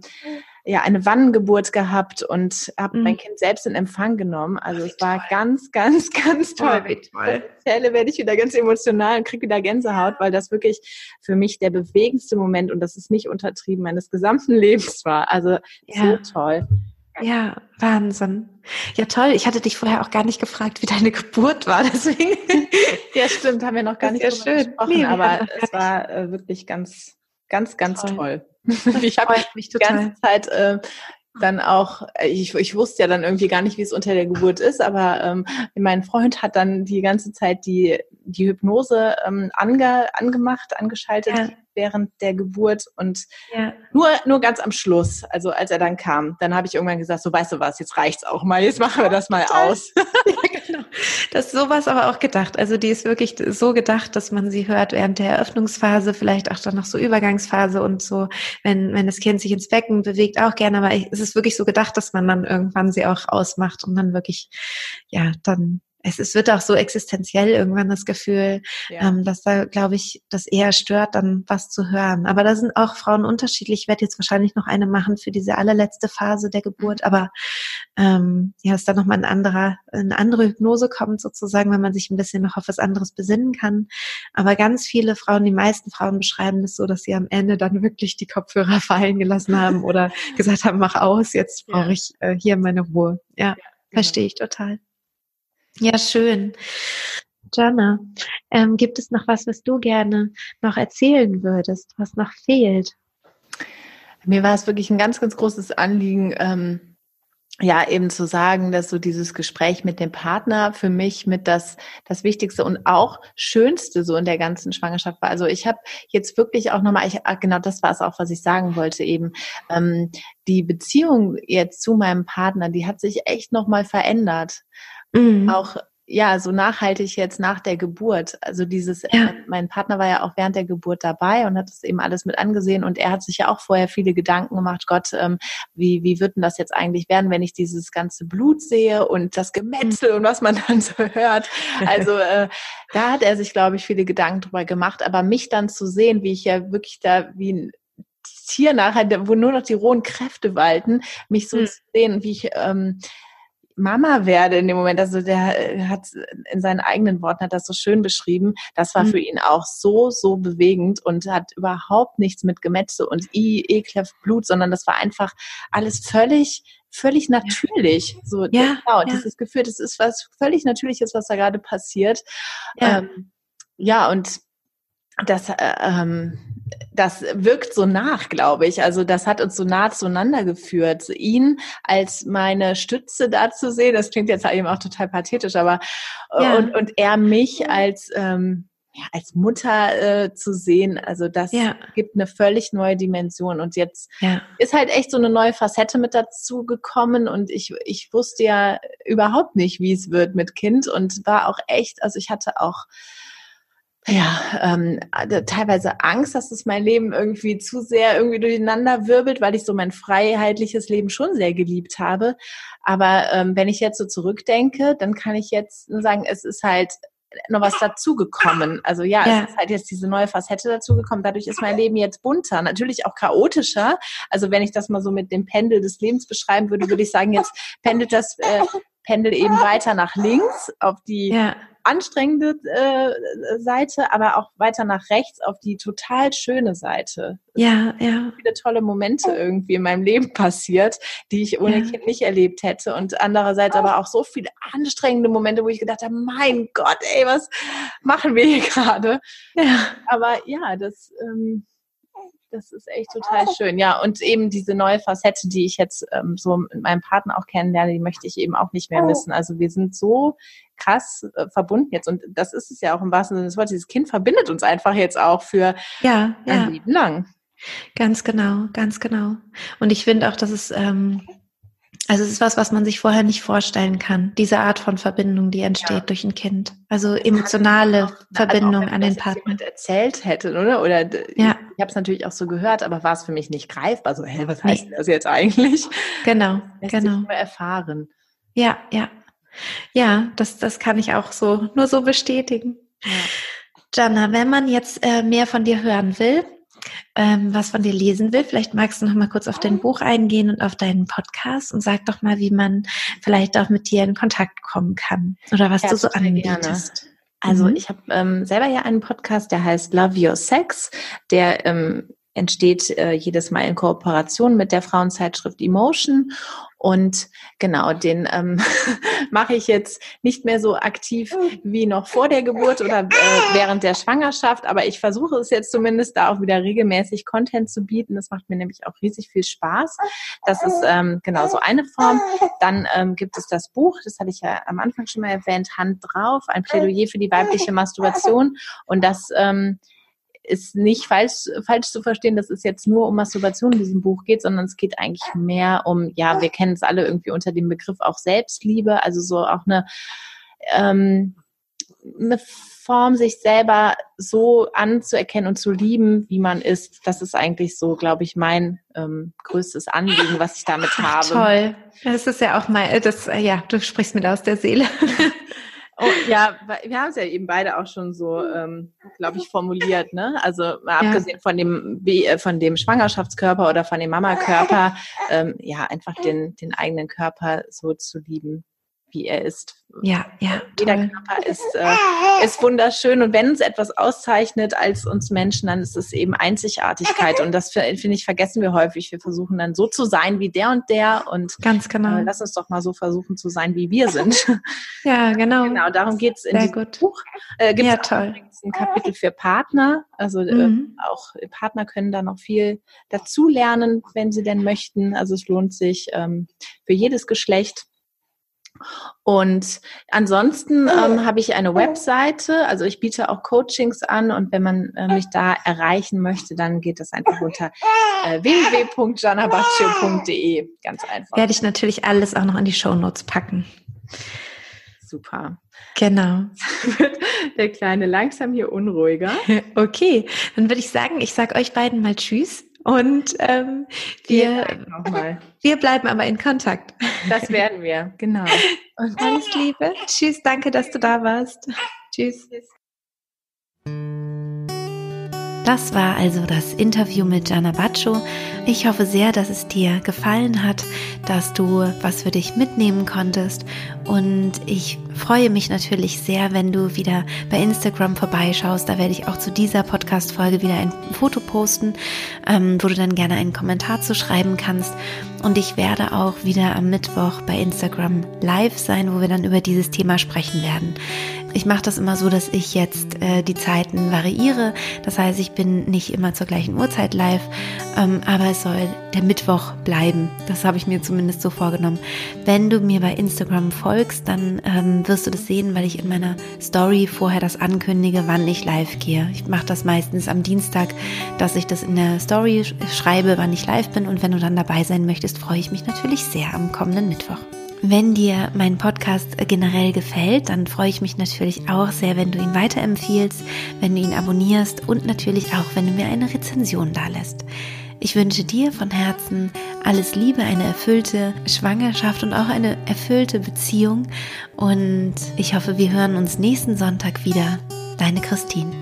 Speaker 2: ja eine Wannengeburt gehabt und habe mhm. mein Kind selbst in Empfang genommen. Also Ach, es war toll. ganz, ganz, ganz toll. Oh, wie toll. Stelle werde ich wieder ganz emotional und kriege wieder Gänsehaut, weil das wirklich für mich der bewegendste Moment und das ist nicht untertrieben meines gesamten Lebens war. Also ja. so toll.
Speaker 1: Ja, Wahnsinn. Ja, toll. Ich hatte dich vorher auch gar nicht gefragt, wie deine Geburt war. Deswegen.
Speaker 2: ja, stimmt, haben wir noch gar nicht ja schön. gesprochen, nee, aber es war äh, wirklich ganz, ganz, ganz toll. toll. ich habe mich die ganze Zeit äh, dann auch, äh, ich, ich wusste ja dann irgendwie gar nicht, wie es unter der Geburt ist, aber ähm, mein Freund hat dann die ganze Zeit die, die Hypnose ähm, ange, angemacht, angeschaltet. Ja während der Geburt und ja. nur, nur ganz am Schluss, also als er dann kam, dann habe ich irgendwann gesagt, so weißt du was, jetzt reicht's auch mal, jetzt machen wir das mal aus.
Speaker 1: ja, genau. Das sowas aber auch gedacht. Also die ist wirklich so gedacht, dass man sie hört während der Eröffnungsphase, vielleicht auch dann noch so Übergangsphase und so, wenn, wenn das Kind sich ins Becken bewegt, auch gerne, aber es ist wirklich so gedacht, dass man dann irgendwann sie auch ausmacht und dann wirklich, ja, dann es, es wird auch so existenziell irgendwann das Gefühl, ja. ähm, dass da, glaube ich, das eher stört, dann was zu hören. Aber da sind auch Frauen unterschiedlich. Ich werde jetzt wahrscheinlich noch eine machen für diese allerletzte Phase der Geburt, aber ähm, ja, dass da nochmal ein anderer, eine andere Hypnose kommt sozusagen, wenn man sich ein bisschen noch auf was anderes besinnen kann. Aber ganz viele Frauen, die meisten Frauen beschreiben das so, dass sie am Ende dann wirklich die Kopfhörer fallen gelassen haben oder gesagt haben, mach aus, jetzt brauche ich äh, hier meine Ruhe. Ja, ja genau. verstehe ich total. Ja, schön. Jana, ähm, gibt es noch was, was du gerne noch erzählen würdest, was noch fehlt?
Speaker 2: Mir war es wirklich ein ganz, ganz großes Anliegen, ähm, ja, eben zu sagen, dass so dieses Gespräch mit dem Partner für mich mit das, das Wichtigste und auch Schönste so in der ganzen Schwangerschaft war. Also ich habe jetzt wirklich auch nochmal, ich, ah, genau das war es auch, was ich sagen wollte eben, ähm, die Beziehung jetzt zu meinem Partner, die hat sich echt nochmal verändert. Mhm. Auch ja, so nachhaltig jetzt nach der Geburt. Also dieses, ja. mein Partner war ja auch während der Geburt dabei und hat das eben alles mit angesehen und er hat sich ja auch vorher viele Gedanken gemacht, Gott, ähm, wie, wie wird denn das jetzt eigentlich werden, wenn ich dieses ganze Blut sehe und das Gemetzel und was man dann so hört. Also äh, da hat er sich, glaube ich, viele Gedanken drüber gemacht, aber mich dann zu sehen, wie ich ja wirklich da wie ein Tier nachher, wo nur noch die rohen Kräfte walten, mich so mhm. zu sehen, wie ich ähm, Mama werde in dem Moment. Also der äh, hat in seinen eigenen Worten hat das so schön beschrieben. Das war mhm. für ihn auch so, so bewegend und hat überhaupt nichts mit Gemetze und I, ekelhaft Blut, sondern das war einfach alles völlig, völlig natürlich. So, ja, genau, ja. dieses Gefühl, das ist was völlig Natürliches, was da gerade passiert. Ja, ähm, ja und das, äh, ähm, das wirkt so nach, glaube ich. Also das hat uns so nah zueinander geführt. Ihn als meine Stütze da zu sehen, das klingt jetzt eben auch total pathetisch, aber äh, ja. und, und er mich als ähm, ja, als Mutter äh, zu sehen. Also das ja. gibt eine völlig neue Dimension. Und jetzt ist halt echt so eine neue Facette mit dazu gekommen. Und ich, ich wusste ja überhaupt nicht, wie es wird mit Kind und war auch echt, also ich hatte auch ja, ähm, teilweise Angst, dass es mein Leben irgendwie zu sehr irgendwie durcheinander wirbelt, weil ich so mein freiheitliches Leben schon sehr geliebt habe. Aber ähm, wenn ich jetzt so zurückdenke, dann kann ich jetzt sagen, es ist halt noch was dazugekommen. Also ja, ja, es ist halt jetzt diese neue Facette dazugekommen. Dadurch ist mein Leben jetzt bunter, natürlich auch chaotischer. Also wenn ich das mal so mit dem Pendel des Lebens beschreiben würde, würde ich sagen, jetzt pendelt das äh, Pendel eben weiter nach links auf die ja anstrengende äh, Seite, aber auch weiter nach rechts auf die total schöne Seite.
Speaker 1: Ja, ja.
Speaker 2: Viele tolle Momente irgendwie in meinem Leben passiert, die ich ohne ja. Kind nicht erlebt hätte. Und andererseits aber auch so viele anstrengende Momente, wo ich gedacht habe, mein Gott, ey, was machen wir hier gerade? Ja. Aber ja, das ähm, das ist echt total schön. Ja, und eben diese neue Facette, die ich jetzt ähm, so mit meinem Partner auch kennenlerne, die möchte ich eben auch nicht mehr missen. Also wir sind so krass äh, verbunden jetzt. Und das ist es ja auch im wahrsten Sinne des Wortes. Dieses Kind verbindet uns einfach jetzt auch für
Speaker 1: ja,
Speaker 2: ein ja. Leben lang.
Speaker 1: Ganz genau, ganz genau. Und ich finde auch, dass es ähm, also es ist was, was man sich vorher nicht vorstellen kann. Diese Art von Verbindung, die entsteht ja. durch ein Kind. Also emotionale Verbindung also an den Partner.
Speaker 2: Erzählt hätte, oder? Oder ja. ich habe es natürlich auch so gehört, aber war es für mich nicht greifbar. So, hä, was heißt nee. das jetzt eigentlich?
Speaker 1: Genau, Lässt genau.
Speaker 2: Sich nur erfahren.
Speaker 1: Ja, ja. Ja, das, das kann ich auch so, nur so bestätigen. Ja. Jana, wenn man jetzt äh, mehr von dir hören will, ähm, was von dir lesen will, vielleicht magst du noch mal kurz auf dein Buch eingehen und auf deinen Podcast und sag doch mal, wie man vielleicht auch mit dir in Kontakt kommen kann oder was ja, du so anbietest.
Speaker 2: Gerne. Also mhm. ich habe ähm, selber ja einen Podcast, der heißt Love Your Sex, der ähm, entsteht äh, jedes Mal in Kooperation mit der Frauenzeitschrift Emotion. Und genau, den ähm, mache ich jetzt nicht mehr so aktiv wie noch vor der Geburt oder äh, während der Schwangerschaft, aber ich versuche es jetzt zumindest da auch wieder regelmäßig Content zu bieten. Das macht mir nämlich auch riesig viel Spaß. Das ist ähm, genau so eine Form. Dann ähm, gibt es das Buch, das hatte ich ja am Anfang schon mal erwähnt, Hand drauf, ein Plädoyer für die weibliche Masturbation. Und das ähm, ist nicht falsch, falsch zu verstehen, dass es jetzt nur um Masturbation in diesem Buch geht, sondern es geht eigentlich mehr um, ja, wir kennen es alle irgendwie unter dem Begriff auch Selbstliebe, also so auch eine, ähm, eine Form, sich selber so anzuerkennen und zu lieben, wie man ist. Das ist eigentlich so, glaube ich, mein ähm, größtes Anliegen, was ich damit habe.
Speaker 1: Toll. Das ist ja auch mal, das, ja, du sprichst mir da aus der Seele.
Speaker 2: Oh, ja, wir haben es ja eben beide auch schon so, ähm, glaube ich, formuliert. Ne? Also mal ja. abgesehen von dem, äh, von dem Schwangerschaftskörper oder von dem Mamakörper, ähm, ja, einfach den, den eigenen Körper so zu lieben, wie er ist.
Speaker 1: Ja, ja.
Speaker 2: Jeder toll. Körper ist, äh, ist wunderschön und wenn uns etwas auszeichnet als uns Menschen, dann ist es eben Einzigartigkeit und das finde ich vergessen wir häufig. Wir versuchen dann so zu sein wie der und der und
Speaker 1: ganz genau.
Speaker 2: Äh, lass uns doch mal so versuchen zu sein, wie wir sind.
Speaker 1: Ja, genau.
Speaker 2: Genau, darum geht es in Sehr diesem gut. Buch. Äh, Gibt ja, toll. ein Kapitel für Partner. Also äh, mhm. äh, auch Partner können da noch viel dazu lernen, wenn sie denn möchten. Also es lohnt sich ähm, für jedes Geschlecht. Und ansonsten ähm, habe ich eine Webseite, also ich biete auch Coachings an und wenn man äh, mich da erreichen möchte, dann geht das einfach unter äh, www.janabaccio.de. Ganz einfach.
Speaker 1: Werde ich natürlich alles auch noch in die Show Notes packen.
Speaker 2: Super.
Speaker 1: Genau.
Speaker 2: wird der Kleine langsam hier unruhiger.
Speaker 1: Okay, dann würde ich sagen, ich sage euch beiden mal Tschüss. Und ähm, wir, wir bleiben aber in Kontakt.
Speaker 2: Das werden wir, genau.
Speaker 1: Und alles Liebe. Tschüss, danke, dass du da warst. Tschüss. Das war also das Interview mit Gianna Baccio. Ich hoffe sehr, dass es dir gefallen hat, dass du was für dich mitnehmen konntest. Und ich freue mich natürlich sehr, wenn du wieder bei Instagram vorbeischaust. Da werde ich auch zu dieser Podcast-Folge wieder ein Foto posten, ähm, wo du dann gerne einen Kommentar zu schreiben kannst. Und ich werde auch wieder am Mittwoch bei Instagram live sein, wo wir dann über dieses Thema sprechen werden. Ich mache das immer so, dass ich jetzt äh, die Zeiten variiere. Das heißt, ich bin nicht immer zur gleichen Uhrzeit live, ähm, aber es soll der Mittwoch bleiben. Das habe ich mir zumindest so vorgenommen. Wenn du mir bei Instagram folgst, dann ähm, wirst du das sehen, weil ich in meiner Story vorher das ankündige, wann ich live gehe. Ich mache das meistens am Dienstag, dass ich das in der Story schreibe, wann ich live bin. Und wenn du dann dabei sein möchtest, freue ich mich natürlich sehr am kommenden Mittwoch. Wenn dir mein Podcast generell gefällt, dann freue ich mich natürlich auch sehr, wenn du ihn weiterempfiehlst, wenn du ihn abonnierst und natürlich auch, wenn du mir eine Rezension dalässt. Ich wünsche dir von Herzen alles Liebe, eine erfüllte Schwangerschaft und auch eine erfüllte Beziehung. Und ich hoffe, wir hören uns nächsten Sonntag wieder. Deine Christine.